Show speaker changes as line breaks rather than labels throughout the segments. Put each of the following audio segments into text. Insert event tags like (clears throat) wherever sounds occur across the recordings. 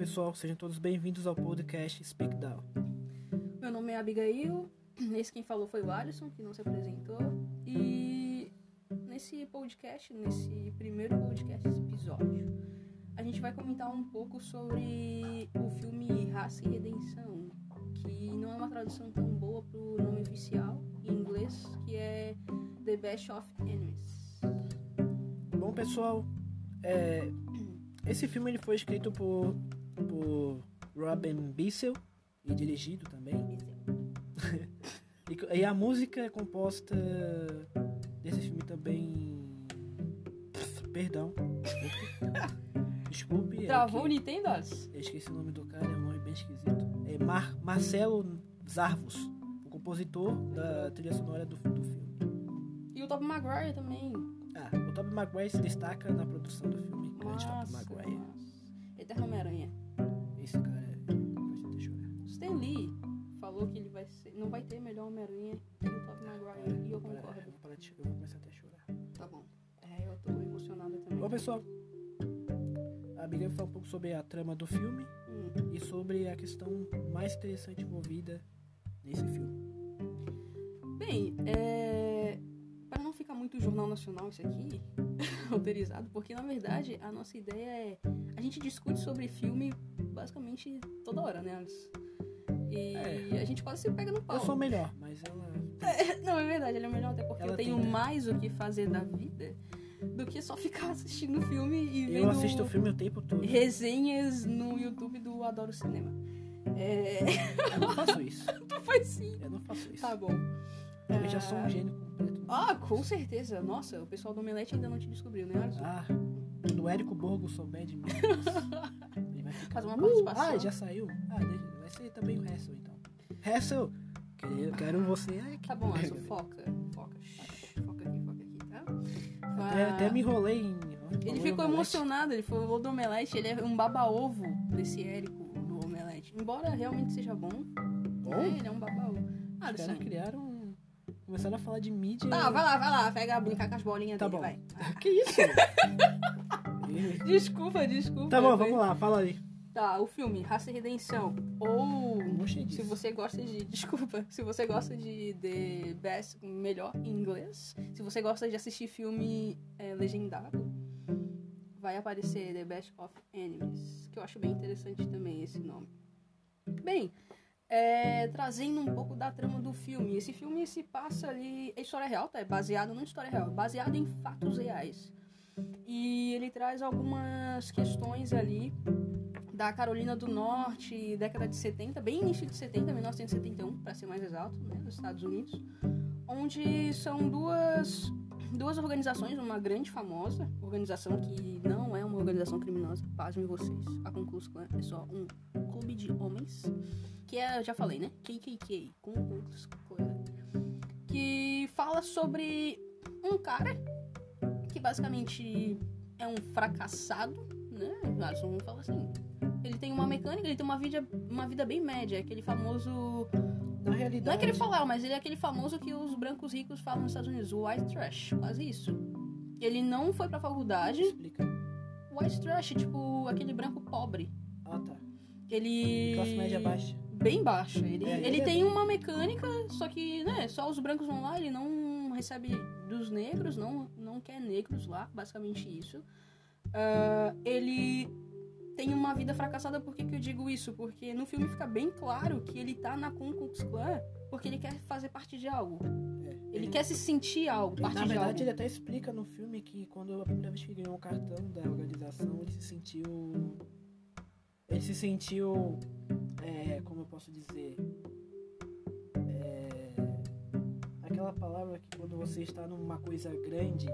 pessoal, sejam todos bem-vindos ao podcast Speak Down.
Meu nome é Abigail, (clears throat) esse quem falou foi o Alisson, que não se apresentou. E nesse podcast, nesse primeiro podcast, esse episódio, a gente vai comentar um pouco sobre o filme Raça e Redenção, que não é uma tradução tão boa pro nome oficial em inglês, que é The Best of Enemies.
Bom, pessoal, é, esse filme ele foi escrito por, por Robin Bissell e dirigido também. e, e a música é composta desse filme também. Perdão. Desculpe. é
Travou o
que-
Nintendo?
Eu esqueci o nome do cara, é um nome bem esquisito. É Mar Marcelo Zarvos, o compositor da trilha sonora do, do filme.
E o Top Maguire também.
Ah, o Tobey Maguire se destaca na produção do filme. Grande Tobey Maguire.
nossa. Eterno Homem-Aranha.
Esse cara faz até chorar.
Stan Lee falou que ele vai ser, não vai ter melhor Homem-Aranha que o Top Maguire. E eu
Vou parar-
concordo.
vou parar de chorar, eu vou começar até a chorar.
Tá bom. É, eu tô emocionada também.
Bom, pessoal, a vai falar um pouco sobre a trama do filme
Hum.
e sobre a questão mais interessante envolvida nesse filme.
Bem, é... para não ficar muito jornal nacional isso aqui, (laughs) roteirizado, porque na verdade a nossa ideia é. A gente discute sobre filme basicamente toda hora, né, Alice? E
É.
a gente quase se pega no pau.
Eu sou melhor, mas ela. (laughs)
Não, é verdade, ele é melhor até porque
Ela
eu tenho
tem-
mais o que fazer da vida do que só ficar (laughs) assistindo filme e vendo
Eu assisto o filme o tempo todo.
resenhas no YouTube do Adoro Cinema. É...
Eu não faço isso. (laughs)
tu faz sim.
Eu não faço isso.
Tá bom.
Eu já sou
Ah,
um gênio completo.
Ah, com certeza. Nossa, o pessoal do Omelete ainda não te descobriu, né, Alisson?
Ah, quando o Érico Borgo souber de mim. Vai ficar.
Faz uma
"Uh,
participação."
Ah, já saiu? Ah, deixa, vai ser também o Hassel então. Hassel, quero, quero você aqui.
Tá bom, Alisson, foca. Foca. Foca aqui, foca aqui, tá?
Até, até me enrolei em.
Ele ficou
em
emocionado, ele falou do Omelete, ele é um baba-ovo desse Érico do Omelete. Embora realmente seja bom,
Bom?
né, ele é um baba-ovo.
Os
Alisson.
caras criaram. Começaram a falar de mídia.
Tá, vai lá, vai lá, pega, brincar com as bolinhas
Tá
dele,
bom.
vai. (laughs)
Que isso? (laughs)
Desculpa, desculpa.
tá bom,
foi-
vamos lá, fala aí.
Tá, o filme Raça e Redenção. Ou
Gostei
se você gosta de. Desculpa. Se você gosta de The Best melhor em inglês. Se você gosta de assistir filme é, legendado, vai aparecer The Best of Enemies. Que eu acho bem interessante também esse nome. Bem, é, trazendo um pouco da trama do filme. Esse filme se passa ali. É história real, tá? É baseado numa história real, baseado em fatos reais. E ele traz algumas questões ali da Carolina do Norte, década de 70, bem início de 70, 1971, para ser mais exato, né, nos Estados Unidos, onde são duas duas organizações, uma grande famosa organização que não é uma organização criminosa, pasmem vocês, a Klan é só um clube de homens, que é, já falei, né, KKK, Klux Klan, que fala sobre um cara que basicamente é um fracassado, né, Alisson vamos falar assim, ele tem uma mecânica, ele tem uma vida, uma vida bem média, aquele famoso.
Na realidade.
Não é que ele falar, mas ele é aquele famoso que os brancos ricos falam nos Estados Unidos, o white trash, quase isso. Ele não foi pra faculdade.
Explica.
White trash, tipo, aquele branco pobre.
Ah, tá.
Ele.
Classe média baixa.
Bem baixa. Ele,
É,
ele
ele é
tem uma mecânica, só que, né, só os brancos vão lá, ele não recebe dos negros, não, não quer negros lá, basicamente isso. Ah, ele tem uma vida fracassada, por que, que eu digo isso? Porque no filme fica bem claro que ele tá na Ku Klux Klan porque ele quer fazer parte de algo.
É.
Ele quer se sentir algo,
Ele,
parte
na
de
verdade,
algo.
ele até explica no filme que quando a primeira vez que ele ganhou o cartão da organização, ele se sentiu. Ele se sentiu. é, como eu posso dizer? Aquela palavra que quando você está numa coisa grande.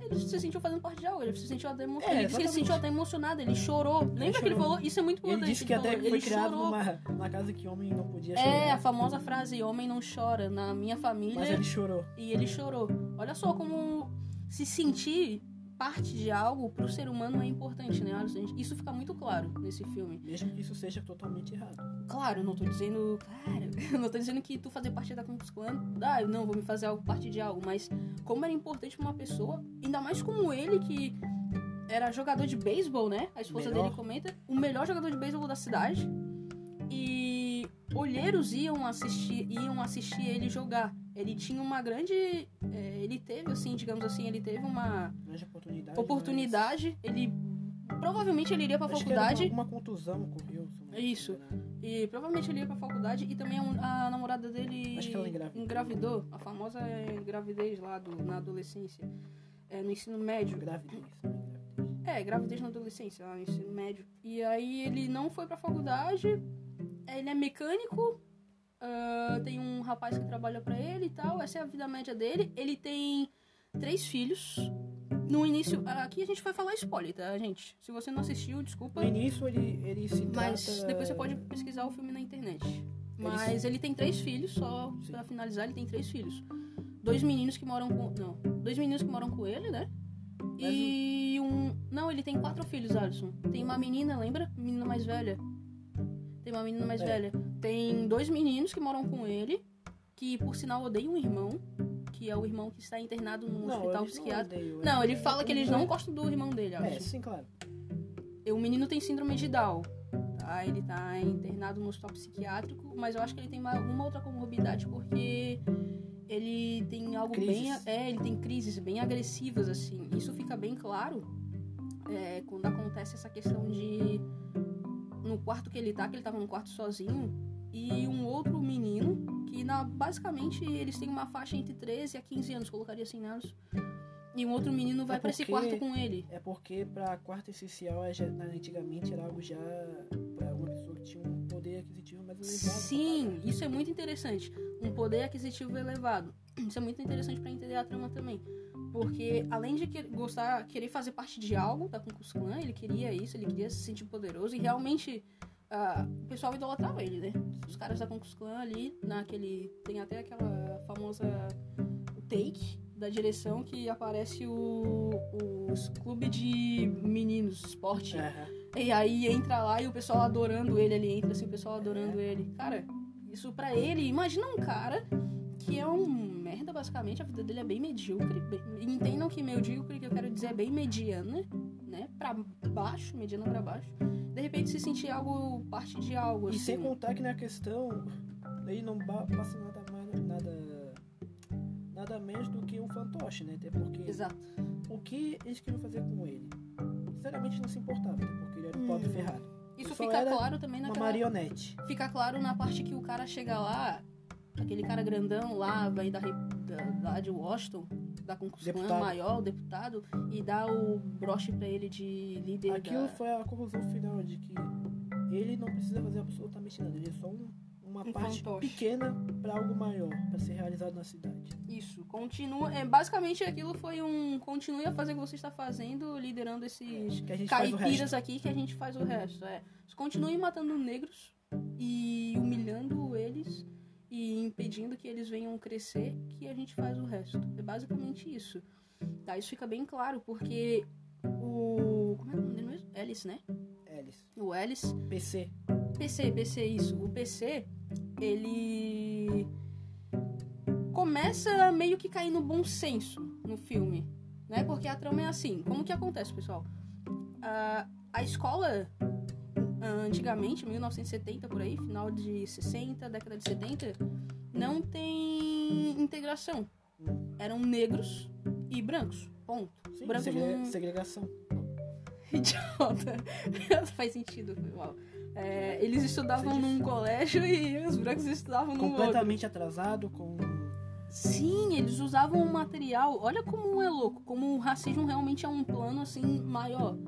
é,
Ele se sentiu fazendo parte de algo, ele se sentiu até emocionado.
É,
ele ele se sentiu até emocionado, ele chorou. Lembra que ele falou? Isso é muito
ele
importante.
disse que até
falou,
foi
ele
criado
chorou.
numa, numa casa que homem não podia
É, a
chorar.
famosa frase homem não chora. Na minha família.
Mas ele chorou.
E ele chorou. Olha só como se sentir parte de algo pro ser humano é importante, né? Alisson? Isso fica muito claro nesse filme.
Mesmo que isso seja totalmente errado.
Claro, eu não tô dizendo. Claro, (laughs) eu não tô dizendo que tu fazer parte da Ku Klux Klan, ah, não vou me fazer algo parte de algo, mas como era importante pra uma pessoa, ainda mais como ele que era jogador de beisebol, né? A esposa
Melhor.
dele comenta. O melhor jogador de beisebol da cidade. E olheiros iam assistir, iam assistir ele jogar. Ele tinha uma grande. é, ele teve, assim, digamos assim, ele teve uma
Grande oportunidade.
oportunidade. Ele. Provavelmente ele iria pra
mas acho
faculdade.
Uma, uma contusão ocorreu.
Isso.
engano.
E provavelmente ele ia pra faculdade. E também a, namorada dele
Acho que ela engravidou.
engravidou. A famosa gravidez lá do, na adolescência. É, no ensino médio.
Gravidez. né? Gravidez.
É, gravidez na adolescência, lá no ensino médio. E aí ele não foi pra faculdade, ele é mecânico, ah, tem um rapaz que trabalha pra ele e tal, essa é a vida média dele. Ele tem três filhos. No início, aqui a gente vai falar spoiler, tá, gente? Se você não assistiu, desculpa.
No início ele, ele se
Mas
trata-
depois você pode pesquisar o filme na internet. Mas ele tem três filhos, só
Sim.
pra finalizar, ele tem três filhos. Dois meninos que moram com. Não, dois meninos que moram com ele, né?
Mas
E um. Não, ele tem quatro filhos, Alisson. Tem uma menina, lembra? Menina mais velha. Tem uma menina mais
É.
velha. Tem dois meninos que moram com ele, que por sinal odeiam um irmão, que é o irmão que está internado num
Não,
hospital
não
psiquiátrico.
odeiam,
Não, ele
é-
fala que eles não gostam do irmão dele,
É,
Alisson.
sim, claro.
E O menino tem síndrome de Down. Tá? Ele tá internado no hospital psiquiátrico, mas eu acho que ele tem uma, uma outra comorbidade porque ele tem algo bem.
Crises.
É, ele tem crises bem agressivas, assim. Isso fica bem claro é, quando acontece essa questão de. No quarto que ele tá, que ele tava num quarto sozinho, e um outro menino, que na, basicamente eles têm uma faixa entre 13 a 15 anos, colocaria assim, né? Alisson? E um outro menino vai pra esse
porque-
quarto com ele.
É porque pra quarta essencial, é já- antigamente era algo já pra uma pessoa que tinha um poder aquisitivo mais elevado.
Sim, isso é muito interessante. Um poder aquisitivo elevado. Isso é muito interessante pra entender a trama também. Porque além de que- gostar, querer fazer parte de algo da Ku Klux Klan, ele queria isso, ele queria se sentir poderoso e realmente ah, o pessoal idolatrava ele, né? Os caras da Klux Klan ali, naquele. Tem até aquela famosa take da direção que aparece o, os clube de meninos, esporte. E aí entra lá e o pessoal adorando ele, ele entra assim, o pessoal adorando ele. Cara, isso pra ele, imagina um cara que é um merda, basicamente, a vida dele é bem medíocre. Bem, entendam que medíocre que eu quero dizer é bem mediana, né? Pra baixo, mediana pra baixo. De repente se sentir algo, parte de algo,
E
assim.
sem contar que na questão, ele não passa nada mais, nada, nada menos do que um fantoche, né? Até porque
Exato.
o que eles queriam fazer com ele? Sinceramente não se importava, até porque ele era um pobre
Hum.
ferrado.
Isso
Só
fica claro também
Uma
naquela...
marionete.
Fica claro na parte que o cara chega lá, aquele cara grandão lá, vai da, da, lá de Washington, da Klux Klan
Deputado.
maior, o deputado, e dá o broche pra ele de líder
Aquilo
da...
foi a conclusão final de que ele não precisa fazer absolutamente nada. Ele é só um- uma
Um
parte
fantoche.
pequena para algo maior, para ser realizado na cidade.
Isso, continua. É, basicamente aquilo foi um. Continue a fazer o que você está fazendo, liderando esses
o
caipiras aqui que a gente faz o resto. É. Continue matando negros e humilhando eles e impedindo que eles venham crescer, que a gente faz o resto. É basicamente isso. Tá, isso fica bem claro, porque o. Como é o nome dele mesmo? Ellis, né?
Alice.
O Ellis
PC.
PC, PC, isso. O PC, ele começa meio que cair no bom senso no filme, né? Porque a trama é assim. Como que acontece, pessoal? A, a escola, antigamente, 1970 por aí, final de 60, década de 70, não tem integração. Eram negros e brancos. Ponto.
Sim,
Branco
segre-
não-
segregação. (laughs)
Idiota. (laughs) Faz sentido, foi mal. É, eles estudavam num colégio e os brancos estudavam num outro.
Completamente atrasado, com.
Sim, eles usavam um material. Olha como é louco, como o racismo realmente é um plano assim maior,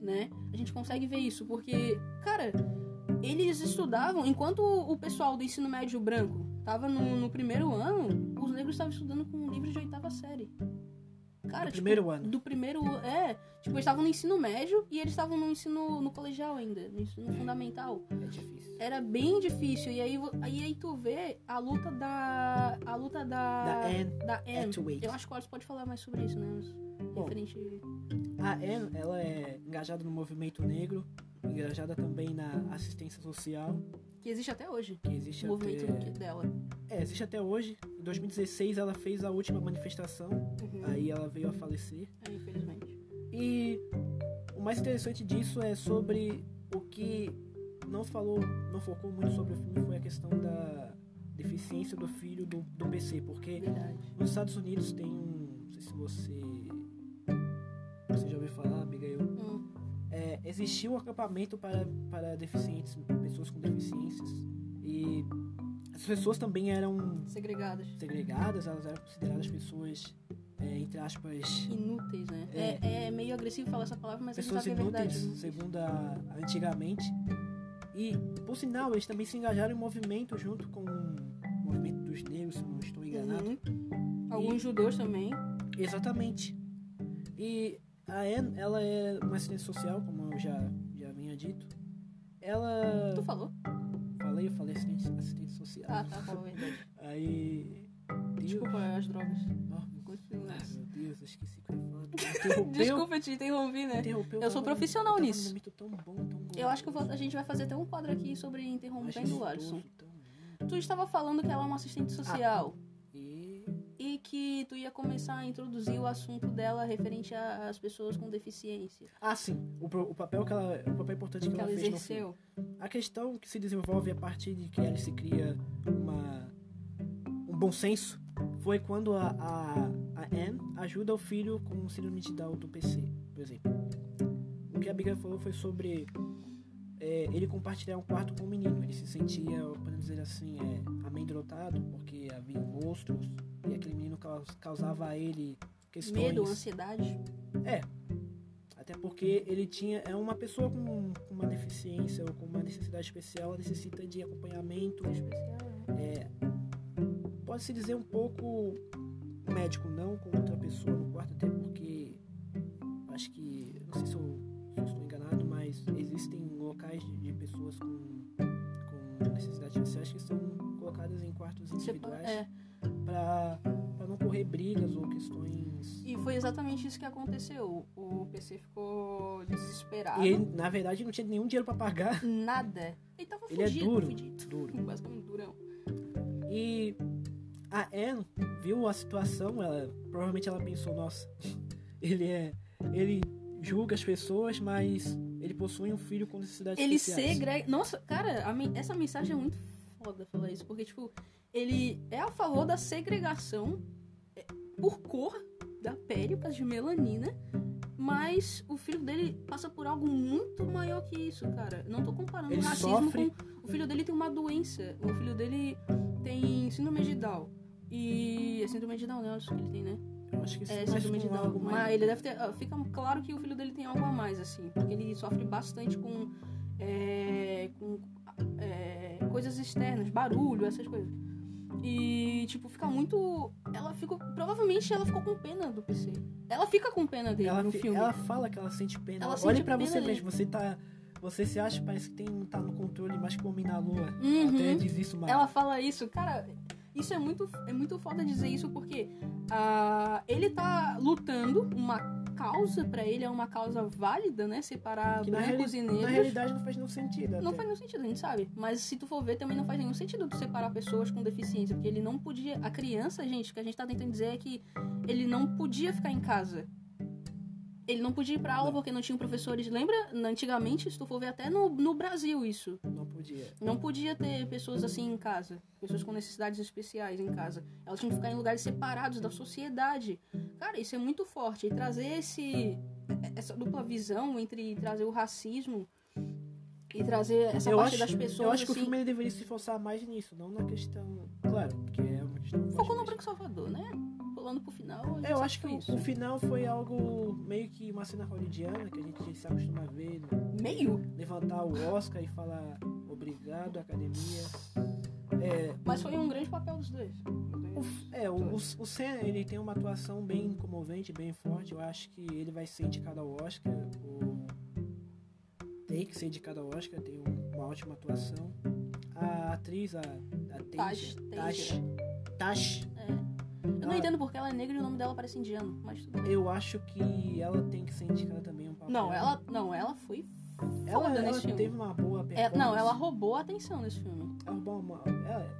né? A gente consegue ver isso porque, cara, eles estudavam enquanto o pessoal do ensino médio branco tava no, no primeiro ano, os negros estavam estudando com livros de oitava série. Cara,
No
tipo,
primeiro ano.
do primeiro é, tipo, eles estavam no ensino médio e eles estavam no ensino no colegial ainda, no ensino fundamental
É difícil.
era bem difícil. E aí, aí, aí tu vê a luta da. A luta da.
Da Anne
da Anne. Eu acho que o Alex pode falar mais sobre isso, né? Mas. Referente.
A Anne, ela é engajada no movimento negro, engajada também na assistência social,
Que existe até hoje.
que existe
O movimento
até...
dela.
É, existe até hoje. Em 2016 ela fez a última manifestação,
Uhum.
aí ela veio a falecer.
É, infelizmente.
E o mais interessante disso é sobre o que não falou, não focou muito sobre o filme foi a questão da deficiência do filho do, do PC, porque
Verdade.
nos Estados Unidos tem um, não sei se você você já ouviu falar, Abigail,
Hum.
é, existia um acampamento para, para deficientes, pessoas com deficiências. E as pessoas também eram
Segregadas.
segregadas, elas eram consideradas pessoas, é, entre aspas,
Inúteis, né?
É.
É, é meio agressivo falar essa palavra, mas
pessoas
que é
inúteis,
verdade.
segundo a, antigamente. E, por sinal, eles também se engajaram em movimento junto com o movimento dos negros, se não estou enganado.
Uhum. Alguns judeus também.
Exatamente. E a Anne, ela é uma assistente social, como eu já, já vinha dito. Ela.
Tu falou?
Falei, eu falei assistente, assistente social.
Ah, tá, falou a verdade. (laughs)
Aí. Deus.
Desculpa as drogas.
Oh,
Continua.
ai, meu Deus, eu esqueci que eu ia falar. (laughs)
Desculpa te interrompi, né?
interrompeu,
Eu sou profissional
num
nisso.
tão bom, tão
Eu acho que eu vou- a gente vai fazer até um quadro aqui sobre interrompendo o Alisson. Tu estava falando que ela é uma assistente social
E
e que tu ia começar a introduzir o assunto dela referente às pessoas com deficiência.
Ah, sim. O, o papel que ela, o papel importante que,
Que ela
ela
exerceu.
A questão que se desenvolve a partir de que ela se cria uma um bom senso foi quando a, a, a Anne ajuda o filho com síndrome de Down do PC, por exemplo. O que a Abigail falou foi sobre é, ele compartilhar um quarto com o menino. Ele se sentia, podemos dizer assim, é, amedrontado porque havia monstros e aquele menino caus- causava a ele questões...
Medo, ansiedade.
Até porque ele tinha é uma pessoa com, com uma deficiência ou com uma necessidade especial, ela necessita de acompanhamento.
Especial, né?
É, pode se dizer um pouco médico não com outra pessoa no quarto, até porque acho que não sei se eu, se eu estou enganado, mas existem locais de, de pessoas com, com necessidades especiais que são colocadas em quartos individuais
é,
para não correr brigas ou questões.
e foi exatamente isso que aconteceu. O PC ficou desesperado.
E ele, na verdade, não tinha nenhum dinheiro para pagar.
Nada. Ele tava
Ele é
fugido,
duro,
fugido.
duro. (laughs)
Basicamente durão.
E a Anne viu a situação, ela provavelmente ela pensou, nossa, ele é. ele julga as pessoas, mas ele possui um filho com necessidades
Ele
especiais.
segrega. Nossa, cara, essa mensagem é muito foda falar isso. Porque, tipo, ele é a favor da segregação é, por cor da pele, por causa de melanina. Mas o filho dele passa por algo muito maior que isso, cara. Não tô comparando
Ele
racismo
sofre-
com. O filho dele tem uma doença. O filho dele tem síndrome de Down. E. É síndrome de Down, né? Isso que ele tem, né?
Eu acho que
É, síndrome de Down.
algo mais-
Mas ele deve ter. ah, Fica claro que o filho dele tem algo a mais, assim. Porque ele sofre bastante com. é, com é, coisas externas, barulho, essas coisas. E, tipo, fica muito. Ela ficou. Provavelmente ela ficou com pena do PC. Ela fica com pena dele
ela,
no
fi-
filme.
ela fala que ela sente pena.
Ela
Olhe
sente
pra você
dele.
mesmo, você tá. Você se acha, parece que tem, tá no controle o homem na lua.
Uhum.
Até diz isso, mas.
Ela fala isso, cara. Isso é muito, é muito foda dizer isso porque ah, ele tá lutando uma causa pra ele, é uma causa válida, né? Separar
Que na
brancos e negros.
Na realidade não faz nenhum sentido.
Não
até.
faz nenhum sentido, a gente sabe. Mas se tu for ver, também não faz nenhum sentido tu separar pessoas com deficiência. Porque ele não podia. A criança, gente, o que a gente tá tentando dizer é que ele não podia ficar em casa. Ele não podia ir pra aula
Não.
porque não tinham professores. Lembra? Antigamente, se tu for ver até no, no Brasil isso.
Não podia.
Não podia ter pessoas assim em casa. Pessoas com necessidades especiais em casa. Elas tinham que ficar em lugares separados da sociedade. Cara, isso é muito forte. E trazer esse, essa dupla visão entre trazer o racismo e trazer essa
eu
parte
acho,
das pessoas
eu acho que o
assim.
filme ele deveria se esforçar mais nisso, não na questão. Claro, porque é uma questão.
Focou no Branco Salvador, né? Pulando pro final.
eu acho que o, o final foi algo meio que uma cena hollywoodiana que a gente se acostuma a ver,
Meio?
levantar o Oscar e falar obrigado, academia. É,
Mas foi um grande papel dos dois.
o, é, o, o, o Sam, ele tem uma atuação bem comovente, bem forte. Eu acho que ele vai ser indicado ao Oscar. O, tem que ser indicado ao Oscar, tem um- uma ótima atuação. A atriz, a, a
Tash,
Tash. Tash,
não
Ah.
entendo porque ela é negra e o nome dela parece indiano, mas tudo bem.
eu acho que ela tem que ser indicada também um papel.
Não, ela, não, ela foi
ela, ela
filme.
teve uma boa
É,
performance.
não, ela roubou a atenção nesse filme.
Ela uma. Ela, é,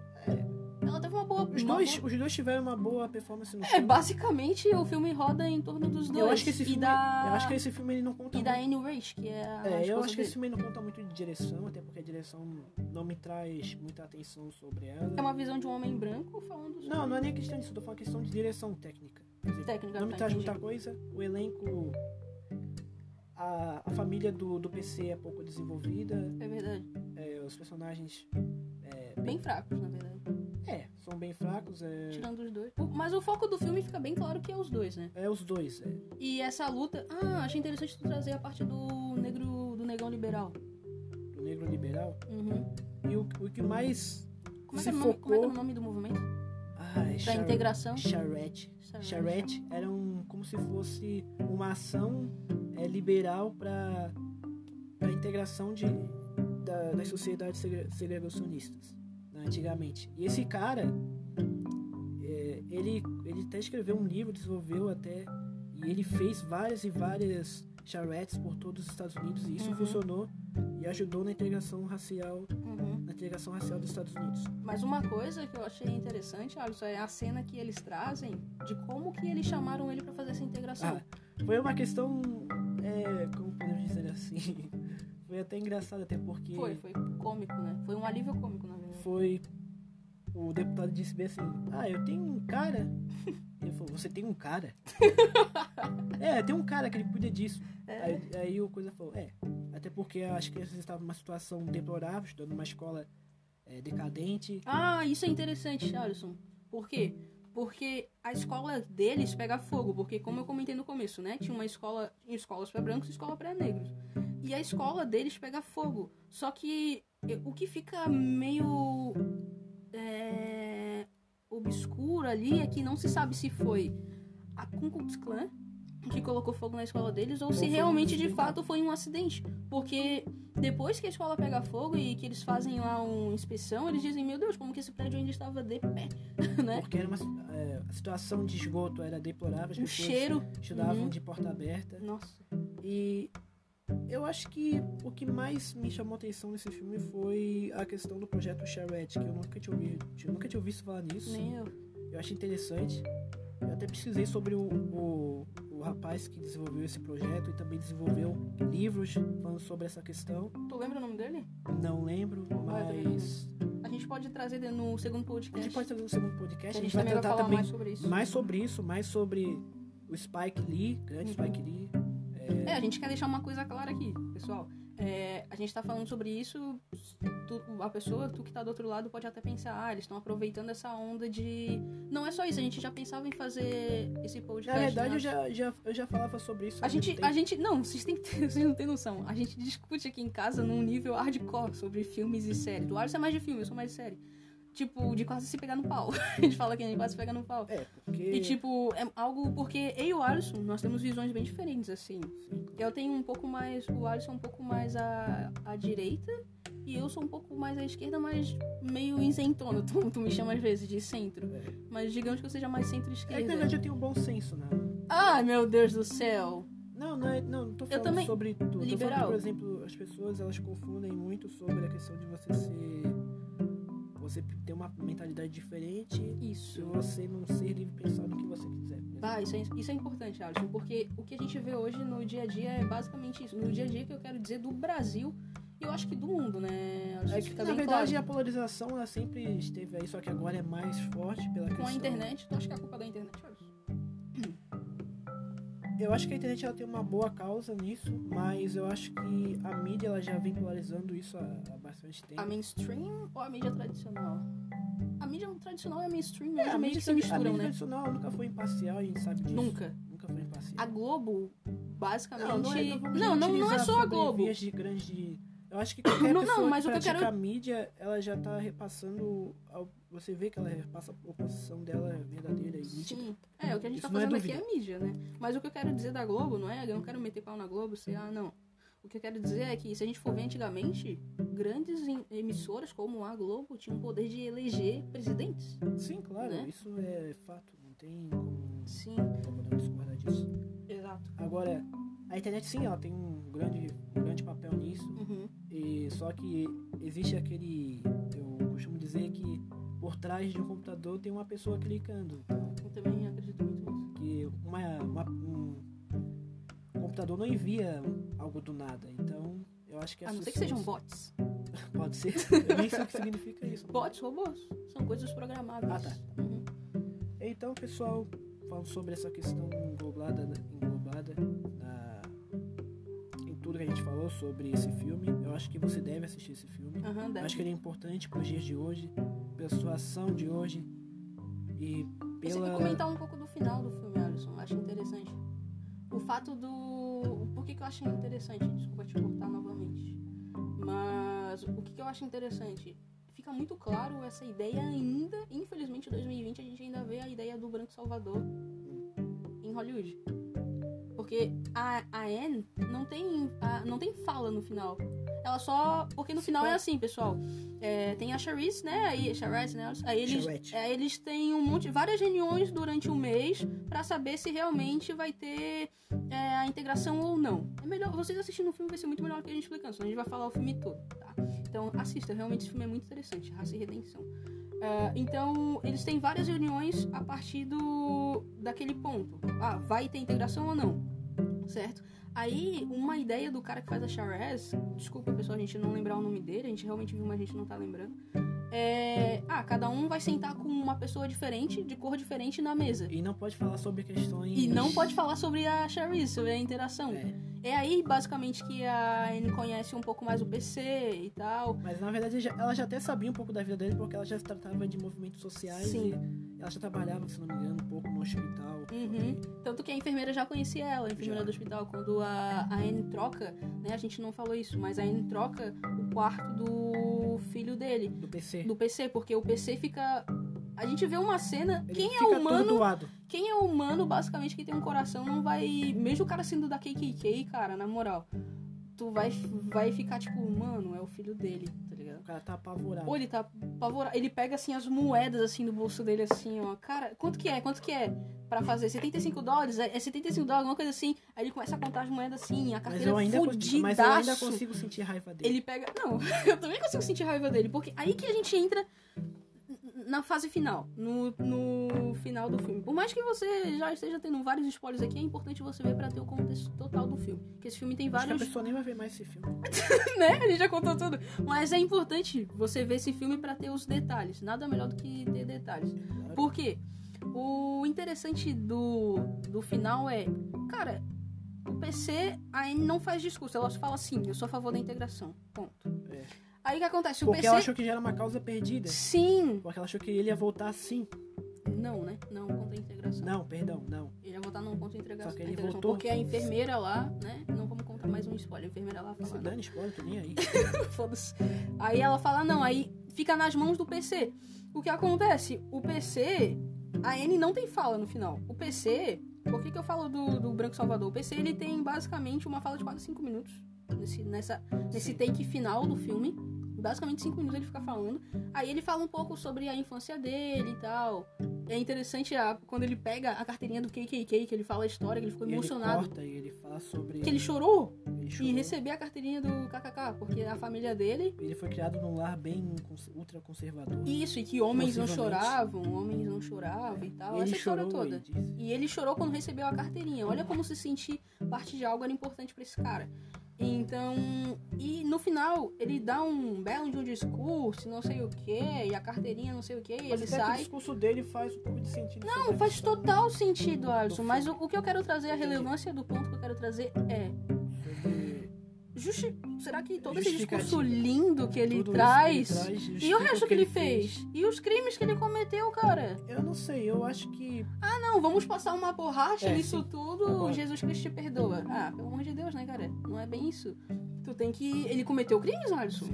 Ela teve uma boa.
Os
uma
dois,
boa-
os dois tiveram uma boa performance no
É,
filme.
basicamente o filme roda em torno dos dois.
Eu acho que esse filme,
da...
eu acho que esse filme ele não conta
E da. Anne Rach, que é a
É, eu acho que
dele.
esse filme não conta muito de direção, até porque a direção não me traz muita atenção sobre ela.
É uma visão de um homem branco falando sobre
Não, não é nem questão disso, eu tô falando questão de direção técnica. Dizer,
técnica.
não me traz muita coisa. O elenco. A, a família do, do PC é pouco desenvolvida.
É verdade.
é, os personagens. É,
Bem fracos, na verdade.
É, são bem fracos. É,
Tirando os dois. O- Mas o foco do filme fica bem claro que é os dois, né?
é os dois. É,
E essa luta. Ah, achei interessante tu trazer a parte do negro. do negão liberal.
do negro liberal.
Uhum.
E o, o que mais.
Como é,
se
que era o nome, como é que
focou.
era o nome do movimento?
Ai,
Da
char-
integração.
Charrette.
Charrette.
Era um, como se fosse uma ação é, liberal para a integração de, da- das sociedades segre- segregacionistas, antigamente. E esse cara, é, ele, ele até escreveu um livro, desenvolveu até, e ele fez várias e várias charrettes por todos os Estados Unidos, e isso
Uhum.
funcionou e ajudou na integração racial,
Uhum.
na integração racial dos Estados Unidos.
Mas uma coisa que eu achei interessante, Alisson, é a cena que eles trazem de como que eles chamaram ele pra fazer essa integração.
Ah, foi uma questão, é, como podemos dizer assim, (laughs) foi até engraçado até porque
Foi, foi cômico, né? Foi um alívio cômico, na verdade.
foi o deputado disse bem assim, ah, eu tenho um cara. (laughs) Ele falou, você tem um cara? (laughs) é, tem um cara que ele cuida disso.
É.
Aí, aí o coisa falou, é, até porque as crianças estavam numa situação deplorável, estudando numa escola é, decadente.
Ah, isso é interessante, Alisson. Por quê? Porque a escola deles pega fogo, porque como eu comentei no começo, né? Tinha uma escola, tinha escolas para brancos e escola para negros. E a escola deles pega fogo. Só que eh, o que fica meio é, obscuro ali é que não se sabe se foi a Ku Klux Klan que colocou fogo na escola deles ou se realmente de fato foi um acidente. Porque depois que a escola pega fogo e que eles fazem lá uma inspeção, eles dizem, meu Deus, como que esse prédio ainda estava de pé, (laughs) né?
Porque era uma, é, a situação de esgoto era deplorável, as
O
pessoas
cheiro.
estudavam
Uhum.
de porta aberta.
Nossa.
E eu acho que o que mais me chamou atenção nesse filme foi a questão do projeto Charrette, que eu nunca tinha ouvido, eu nunca tinha ouvido falar nisso.
Nem eu.
Eu achei interessante. Eu até pesquisei sobre o, o, o rapaz que desenvolveu esse projeto e também desenvolveu livros falando sobre essa questão.
Tu lembra o nome dele?
Não lembro,
também
mas
A gente pode trazer no segundo
a
podcast.
gente pode trazer no segundo podcast.
a gente
vai
também vai
tratar
falar
também
mais sobre isso.
mais sobre isso, mais sobre o Spike Lee, grande
Uhum.
Spike Lee.
É, a gente quer deixar uma coisa clara aqui, pessoal. É, a gente tá falando sobre isso, tu- a pessoa, tu que tá do outro lado, pode até pensar, ah, eles estão aproveitando essa onda de. Não é só isso, a gente já pensava em fazer esse
Na
podcast.
verdade,
né?
eu já, já, eu já falava sobre isso.
A gente, a gente. Não, vocês, têm, que ter- (laughs) vocês não têm noção. A gente discute aqui em casa num nível hardcore sobre filmes e séries. O Alisson é mais de filme, eu sou mais de série. Tipo, de quase se pegar no pau. (laughs) a gente fala que a gente quase se pega no pau.
É, porque.
E tipo, é algo porque eu e o Alisson, nós temos visões bem diferentes, assim.
Sim,
Eu tenho um pouco mais. O Alisson é um pouco mais à, à direita. E eu sou um pouco mais à esquerda, mas meio isentona. (laughs) Tu, tu me chama às vezes de centro.
É.
Mas digamos que eu seja mais
É que na
centro-esquerda.
verdade eu tenho um bom senso, né?
Ai, meu Deus do céu.
Não, não, é- não, não tô
Eu
falando
também-
sobre tudo. Tô falando
Liberal.
por exemplo, as pessoas elas confundem muito sobre a questão de você ser. Você ter uma mentalidade diferente e
Isso.
você não ser livre pensar no que você quiser.
Ah, isso é, isso é importante, Alisson, porque o que a gente vê hoje no dia a dia é basicamente isso. No dia a dia que eu quero dizer do Brasil e eu acho que do mundo, né?
É que, na verdade,
claro.
a polarização ela sempre esteve aí, só que agora é mais forte pela
Com
questão...
a internet, tu acha que é a culpa da internet?
Eu acho que a internet ela tem uma boa causa nisso, mas eu acho que a mídia ela já vem polarizando isso há, há bastante tempo.
A mainstream ou a mídia tradicional? A mídia tradicional e a mainstream
É, a mídia,
se
a
misturam,
mídia
né?
tradicional nunca foi imparcial, a gente sabe disso.
Nunca.
Nunca foi imparcial.
A Globo, basicamente.
Não, não é, não,
não, não, não é só a Globo.
de grandes de... Eu acho que qualquer
Não, (coughs) não,
pessoa
mas
que
o que eu
pratica
quero-
mídia, ela já tá repassando... Você vê que ela repassa a posição dela verdadeira e.
Sim. É, o que a gente
Isso
tá
é
fazendo aqui
dúvida.
é mídia, né? Mas o que eu quero dizer da Globo não é, eu não quero meter pau na Globo, sei, ah, não. O que eu quero dizer é que se a gente for ver antigamente, grandes em- emissoras como a Globo tinham o poder de eleger presidentes.
Sim, claro,
Né?
isso é fato. Não tem como,
Sim,
como não discordar disso.
exato.
Agora, a internet sim, ela tem um grande, um grande papel nisso.
Uhum.
E só que existe aquele. Eu costumo dizer por trás de um computador tem uma pessoa clicando.
Eu também acredito muito nisso.
que uma, uma- um computador não envia algo do nada. Então, eu acho que
A não ser que sejam bots. (laughs)
Pode ser. Eu nem sei o que significa isso.
Bots, robôs. São coisas programáveis.
Ah, tá.
Uhum.
Então, pessoal, falando sobre essa questão englobada, englobada na, em tudo que a gente falou sobre esse filme, eu acho que você deve assistir esse filme. Eu
deve.
acho que ele é importante para os dias de hoje, pela situação de hoje e
Você quer
pela.
comentar um pouco do final do filme, Alisson? Eu acho interessante. O fato do. Por que, que eu acho interessante? Desculpa te cortar novamente. Mas o que, que eu acho interessante? Fica muito claro essa ideia ainda. Infelizmente, em 2020 a gente ainda vê a ideia do Branco Salvador em Hollywood. Porque a, a Anne não tem, a- não tem fala no final. Ela só. Porque no final é assim, pessoal. É, tem a Charisse, né? Aí, Charisse, né? Aí eles, é, eles têm um monte, várias reuniões durante o mês pra saber se realmente vai ter é, a integração ou não. É melhor, vocês assistindo o filme vai ser muito melhor que a gente explicando, senão a gente vai falar o filme todo, tá? Então assista, realmente esse filme é muito interessante, Raça e Redenção. É, então, eles têm várias reuniões a partir do daquele ponto. Ah, vai ter integração ou não? Certo? Aí, uma ideia do cara que faz a Charez, desculpa pessoal, a gente não lembrar o nome dele, a gente realmente viu, mas a gente não tá lembrando. É, ah, cada um vai sentar com uma pessoa diferente, de cor diferente na mesa.
E não pode falar sobre questões.
E não pode falar sobre a Charisse, sobre a interação.
É,
É aí, basicamente, que a Anne conhece um pouco mais o PC e tal.
mas na verdade ela já até sabia um pouco da vida dele porque ela já se tratava de movimentos sociais
Sim.
e ela já trabalhava, se não me engano, um pouco no hospital.
Uhum. Tanto que a enfermeira já conhecia ela, a enfermeira
Já.
do hospital. Quando a, a Anne troca, né? A gente não falou isso, mas a Anne troca o quarto do filho dele,
Do PC.
do PC, porque o PC fica. A gente vê uma cena.
Ele
quem é humano, quem é humano, basicamente, que tem um coração, não vai. Mesmo o cara sendo da KKK, cara, na moral. Tu vai, vai ficar tipo, mano, é o filho dele, tá ligado?
O cara tá apavorado.
Ou ele tá apavorado. Ele pega assim as moedas assim do bolso dele, assim, ó. Cara, quanto que é? Quanto que é? Pra fazer 75 dólares? É é 75 dólares, alguma coisa assim. Aí ele começa a contar as moedas assim, a
mas,
carteira
eu ainda
fudidaço.
mas eu ainda consigo sentir raiva dele.
Ele pega. Não, (laughs) eu também consigo sentir raiva dele. Porque aí que a gente entra na fase final. No, no final do filme. Por mais que você já esteja tendo vários spoilers aqui, é importante você ver pra ter o contexto total do filme. Porque esse filme tem
Acho que a
vários
pessoa nem vai ver mais esse filme. (laughs)
né? A gente já contou tudo. Mas é importante você ver esse filme pra ter os detalhes. Nada melhor do que ter detalhes.
Claro.
Por quê? O interessante do, do final é, cara, o PC ainda não faz discurso, ela só fala assim, eu sou a favor da integração. Ponto. Aí o que acontece? O
Porque
PC.
ela achou que já era uma causa perdida.
Sim!
Porque ela achou que ele ia voltar assim.
Não, né? Não contra a integração.
Não, perdão, não.
Ele ia votar não contra a integração.
Só que ele
integração,
votou-
Porque a enfermeira lá, né? Não vamos contar mais um spoiler. A enfermeira lá
Se
fala.
dane spoiler, tô nem aí. (laughs)
Foda-se. Aí ela fala, não, aí fica nas mãos do PC. O que acontece? O PC, a N não tem fala no final. O PC, por que, que eu falo do, do Branco Salvador? O PC, ele tem basicamente uma fala de quase 5 minutos. Nesse, nessa, nesse
Sim.
take final do filme. Basicamente 5 minutos ele fica falando. Aí ele fala um pouco sobre a infância dele e tal. É interessante a- quando ele pega a carteirinha do KKK, que ele fala a história, que ele ficou
E ele
emocionado.
corta e ele fala sobre.
Que ele chorou
ele chorou.
receber a carteirinha do KKK, porque a família dele
Ele foi criado num lar bem cons- ultraconservador.
Isso, e que homens não choravam, homens não choravam e tal.
ele
essa história toda.
e.
E ele chorou quando recebeu a carteirinha. Olha como se sentir parte de algo era importante pra esse cara. Então, e no final, ele dá um belo de um discurso, não sei o que, e a carteirinha não sei o que, e
Mas
ele
até que o
sai.
discurso dele faz um pouco de sentido.
Não, faz total sentido, Alisson. Mas o, o que eu quero trazer, a relevância do ponto que eu quero trazer é. Justi será que todo esse discurso lindo que ele
tudo
traz.
que ele traz,
E o resto que ele fez? E os crimes que ele cometeu, cara?
Eu não sei, eu acho que.
Ah, não, vamos passar uma borracha
É,
nisso
sim.
tudo,
Concordo.
Jesus Cristo te perdoa. Ah, pelo amor de Deus, né, cara? Não é bem isso. Tu tem que. Ele cometeu crimes, Alisson.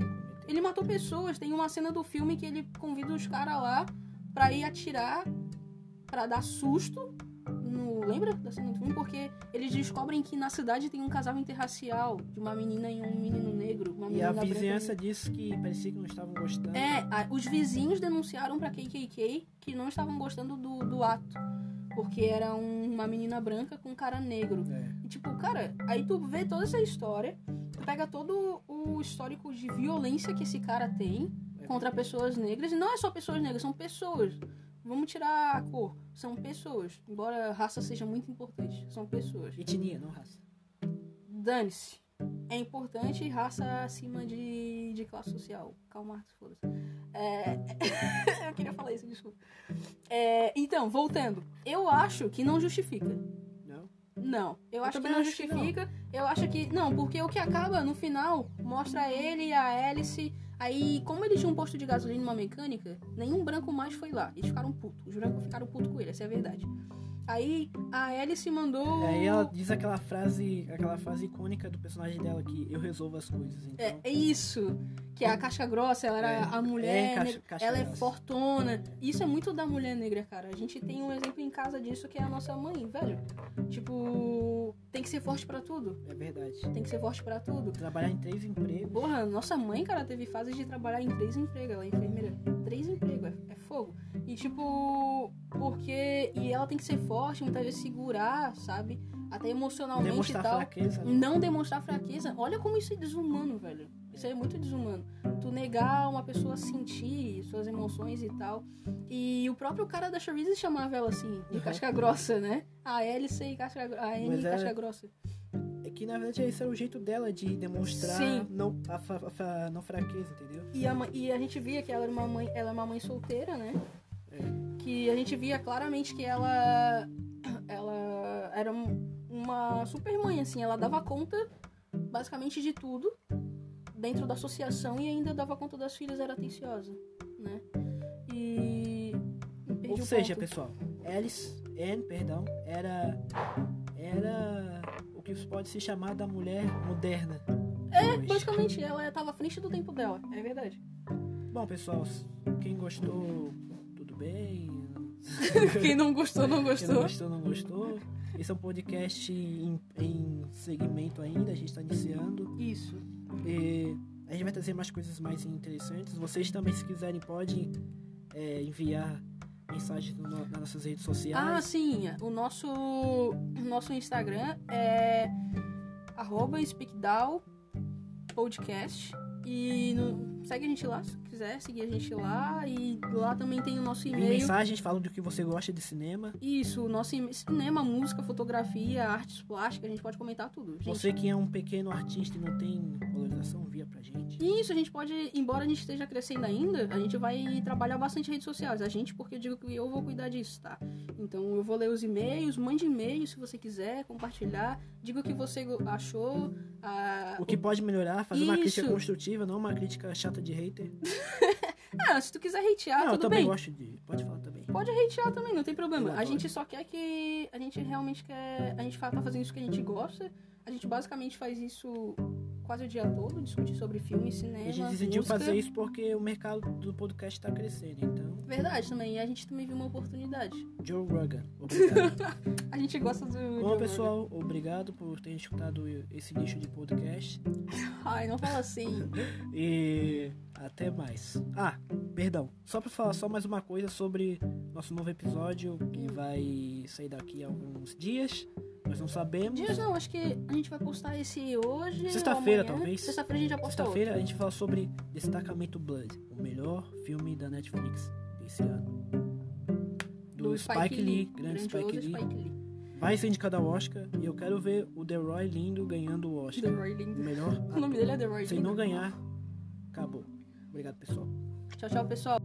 Ele matou pessoas. Tem uma cena do filme que ele convida os caras lá pra ir atirar, pra dar susto. No... Lembra da cena do filme? Porque eles descobrem que na cidade tem um casal interracial de uma menina e um menino negro. Uma
E
menina
a
e
vizinhança disse que parecia que não estavam gostando.
é, a- os vizinhos denunciaram pra KKK que não estavam gostando do, do ato. Porque era um- uma menina branca com um cara negro.
É.
E tipo, cara, aí tu vê toda essa história, tu pega todo o histórico de violência que esse cara tem, contra pessoas negras. E não é só pessoas negras, são pessoas. Vamos tirar a cor. São pessoas. Embora raça seja muito importante. São pessoas.
Etnia, não raça.
Dane-se. É importante raça acima de, de classe social. Calma, Marcos, foda-se. É... (laughs) eu queria falar isso, desculpa. É, Então, voltando. Eu acho que não justifica.
Não?
Não, eu, acho que não
acho que não.
justifica. Eu acho que. Não, porque o que acaba no final mostra ele e a Alice. Aí, como ele tinha um posto de gasolina e uma mecânica, nenhum branco mais foi lá. Eles ficaram putos. Os brancos ficaram putos com ele, essa é a verdade. Aí a Alice mandou.
Aí ela diz aquela frase, aquela frase icônica do personagem dela que eu resolvo as coisas. Então,
É, é isso. Que a casca grossa, ela era
É,
a mulher.
é
negra,
casca
ela é
grossa.
fortona. Isso é muito da mulher negra, cara. A gente tem um exemplo em casa disso que é a nossa mãe, velho. Tipo, tem que ser forte pra tudo.
é verdade.
Tem que ser forte pra tudo.
Trabalhar em três empregos.
Porra, nossa mãe, cara, teve fases de trabalhar em três empregos. Ela é enfermeira. Três empregos, é, é fogo. E tipo, porque. E ela tem que ser forte, muitas vezes segurar, sabe? Até emocionalmente
Demonstrar
e tal.
fraqueza. né?
Não demonstrar fraqueza. Olha como isso é desumano, velho. Isso é muito desumano. Tu negar uma pessoa sentir suas emoções e tal. E o próprio cara da Charlize chamava ela assim, de
Uhum.
casca grossa, né? A Alice e casca, a Anne
Mas
e
é-
casca grossa.
Que na verdade esse era o jeito dela de demonstrar
Sim.
não, a, a fa- não fraqueza, entendeu?
E a, e a gente via que ela era uma mãe, ela é uma mãe solteira, né?
É.
Que a gente via claramente que ela ela era um- uma super mãe assim, ela dava conta basicamente de tudo dentro da associação e ainda dava conta das filhas, era atenciosa, né? E
Ou seja,
ponto.
pessoal, Alice, Anne, perdão, era era que pode se chamar da mulher moderna. É,
basicamente ela estava à frente do tempo dela, é verdade.
Bom, pessoal, quem gostou, tudo bem. (laughs)
Quem não gostou não
Quem não
gostou.
gostou, não gostou. Esse é um podcast em, em segmento ainda, a gente está iniciando.
Isso.
E a gente vai trazer mais coisas mais interessantes. Vocês também, se quiserem, podem é, enviar mensagens no- nas nossas redes
Ah,
sociais.
sim. O nosso, o nosso Instagram é arroba speakdown podcast. E no- segue a gente lá, se quiser seguir a gente lá. E lá também tem o nosso
Em
e-mail.
mensagens falando do que você gosta de cinema.
Isso, o nosso cinema, música, fotografia, artes plásticas, a gente pode comentar tudo. Gente.
Você que é um pequeno artista e não tem valorização, pra gente.
Isso, a gente pode, embora a gente esteja crescendo ainda, a gente vai trabalhar bastante redes sociais. A gente, porque eu digo que eu vou cuidar disso, tá? Então eu vou ler os e-mails, mande e-mail se você quiser, compartilhar, diga o que você achou. ah,
O que pode melhorar, fazer uma crítica
Isso.
construtiva, não uma crítica chata de hater. (laughs)
Ah, se tu quiser hatear,
não, eu
tudo
também
bem.
gosto de. Pode falar também.
Pode hatear também, não tem problema.
Eu
A gente só quer que. A gente realmente quer. A gente tá fazendo isso que a gente gosta. A gente basicamente faz isso quase o dia todo, discutir sobre filme, cinema.
a gente decidiu
música.
fazer isso porque o mercado do podcast tá crescendo. Então,
Verdade também. E a gente também viu uma oportunidade.
Joe Rogan, (laughs) obrigado.
A gente gosta do. Joe
Bom,
Rogan.
pessoal, obrigado por terem escutado esse nicho de podcast. (laughs)
Ai, não fala assim.
E até mais. Ah, perdão. Só pra falar só mais uma coisa sobre nosso novo episódio que vai sair daqui a alguns dias. Nós não sabemos.
Dias não, acho que a gente vai postar esse hoje.
Sexta-feira, talvez.
Sexta-feira a gente já posta
Sexta-feira a gente fala sobre Destacamento Blood, o melhor filme da Netflix desse ano.
outro.
Do, Spike, Lee, grande Spike Lee.
Spike Lee.
Vai ser indicado ao Oscar e eu quero ver o The Roy Lindo ganhando o
The
Oscar.
Roy Lindo.
O melhor
O nome dele é The Roy
Se
Lindo.
não ganhar, acabou. Obrigado, pessoal.
Tchau, tchau, pessoal.